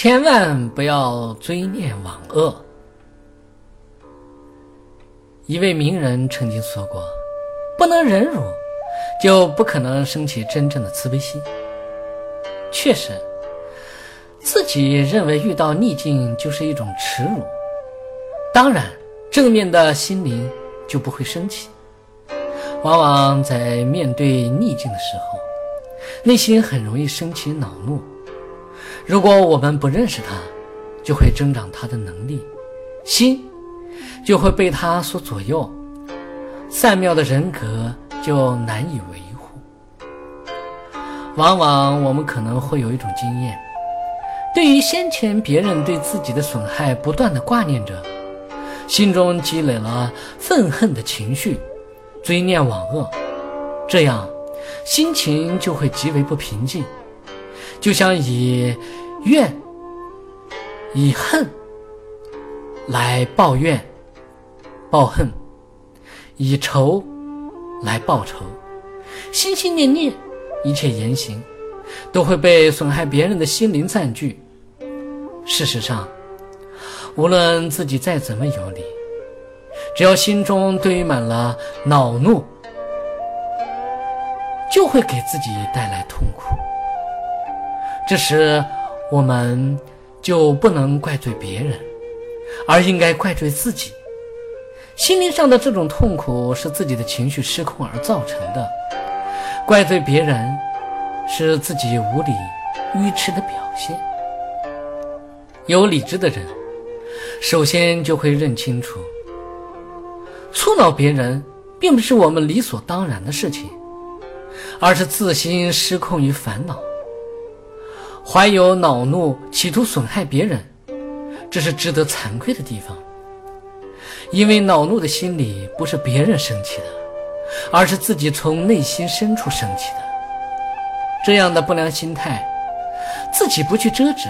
千万不要追念往恶。一位名人曾经说过：“不能忍辱，就不可能升起真正的慈悲心。”确实，自己认为遇到逆境就是一种耻辱，当然，正面的心灵就不会升起。往往在面对逆境的时候，内心很容易升起恼怒。如果我们不认识他，就会增长他的能力，心就会被他所左右，善妙的人格就难以维护。往往我们可能会有一种经验，对于先前别人对自己的损害，不断的挂念着，心中积累了愤恨的情绪，追念往恶，这样心情就会极为不平静。就像以怨、以恨来报怨、报恨，以仇来报仇，心心念念，一切言行都会被损害别人的心灵占据。事实上，无论自己再怎么有理，只要心中堆满了恼怒，就会给自己带来痛苦。这时，我们就不能怪罪别人，而应该怪罪自己。心灵上的这种痛苦是自己的情绪失控而造成的，怪罪别人是自己无理、愚痴的表现。有理智的人，首先就会认清楚，触恼别人并不是我们理所当然的事情，而是自心失控与烦恼。怀有恼怒，企图损害别人，这是值得惭愧的地方。因为恼怒的心理不是别人生气的，而是自己从内心深处生气的。这样的不良心态，自己不去遮止，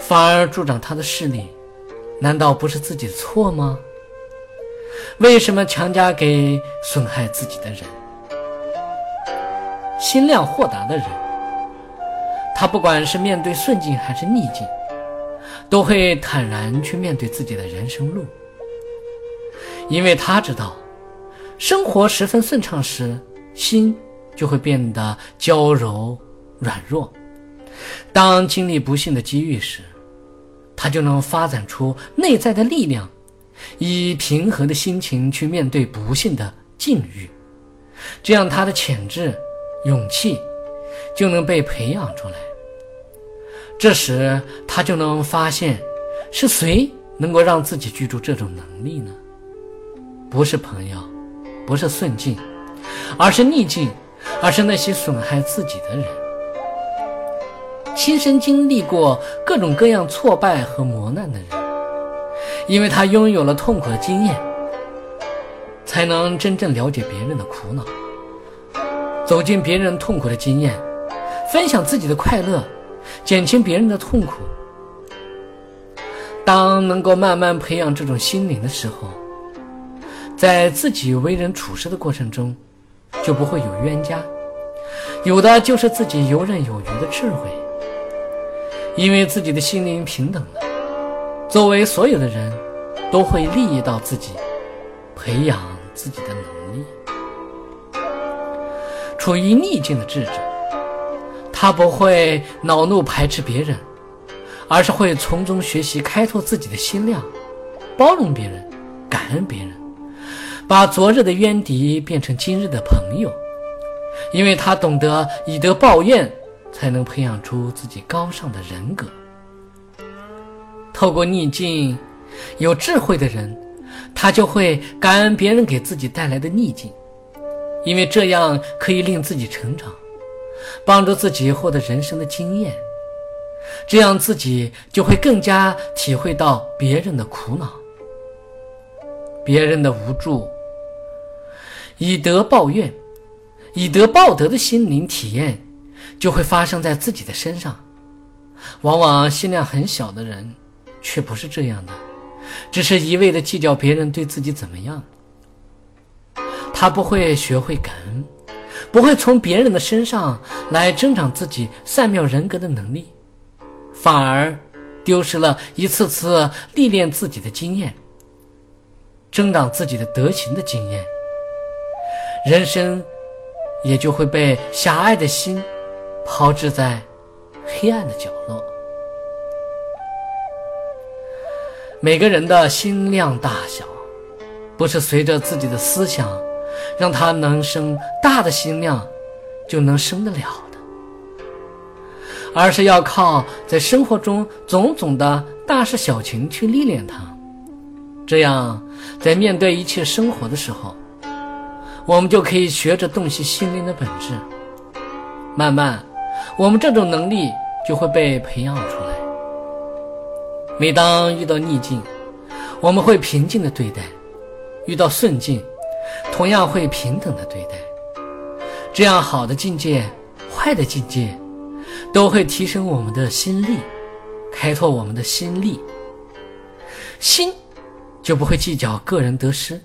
反而助长他的势力，难道不是自己的错吗？为什么强加给损害自己的人？心量豁达的人。他不管是面对顺境还是逆境，都会坦然去面对自己的人生路，因为他知道，生活十分顺畅时，心就会变得娇柔软弱；当经历不幸的机遇时，他就能发展出内在的力量，以平和的心情去面对不幸的境遇，这样他的潜质、勇气。就能被培养出来。这时，他就能发现，是谁能够让自己居住这种能力呢？不是朋友，不是顺境，而是逆境，而是那些损害自己的人。亲身经历过各种各样挫败和磨难的人，因为他拥有了痛苦的经验，才能真正了解别人的苦恼，走进别人痛苦的经验。分享自己的快乐，减轻别人的痛苦。当能够慢慢培养这种心灵的时候，在自己为人处事的过程中，就不会有冤家，有的就是自己游刃有余的智慧。因为自己的心灵平等了，周围所有的人都会利益到自己，培养自己的能力。处于逆境的智者。他不会恼怒排斥别人，而是会从中学习开拓自己的心量，包容别人，感恩别人，把昨日的冤敌变成今日的朋友。因为他懂得以德报怨，才能培养出自己高尚的人格。透过逆境，有智慧的人，他就会感恩别人给自己带来的逆境，因为这样可以令自己成长。帮助自己获得人生的经验，这样自己就会更加体会到别人的苦恼、别人的无助。以德报怨、以德报德的心灵体验，就会发生在自己的身上。往往心量很小的人，却不是这样的，只是一味的计较别人对自己怎么样。他不会学会感恩。不会从别人的身上来增长自己善妙人格的能力，反而丢失了一次次历练自己的经验，增长自己的德行的经验，人生也就会被狭隘的心抛掷在黑暗的角落。每个人的心量大小，不是随着自己的思想让他能生大的心量就能生得了的。而是要靠在生活中种种的大事小情去历练它，这样在面对一切生活的时候，我们就可以学着洞悉心灵的本质。慢慢，我们这种能力就会被培养出来。每当遇到逆境，我们会平静的对待；遇到顺境，同样会平等的对待。这样好的境界，坏的境界。都会提升我们的心力，开拓我们的心力，心就不会计较个人得失，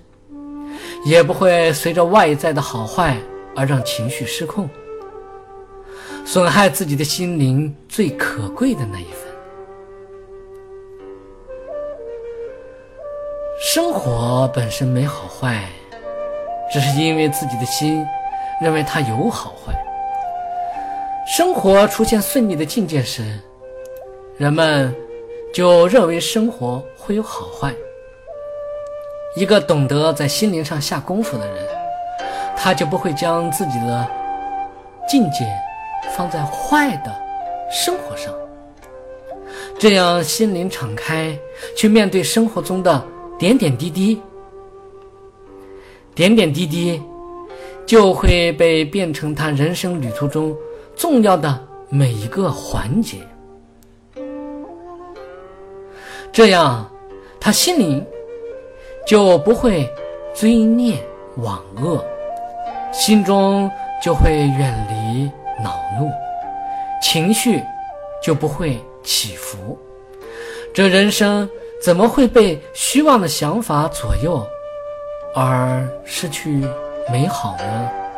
也不会随着外在的好坏而让情绪失控，损害自己的心灵最可贵的那一份。生活本身没好坏，只是因为自己的心认为它有好坏。生活出现顺利的境界时，人们就认为生活会有好坏。一个懂得在心灵上下功夫的人，他就不会将自己的境界放在坏的生活上，这样心灵敞开去面对生活中的点点滴滴，点点滴滴就会被变成他人生旅途中。重要的每一个环节，这样他心里就不会追念往恶，心中就会远离恼怒，情绪就不会起伏。这人生怎么会被虚妄的想法左右而失去美好的？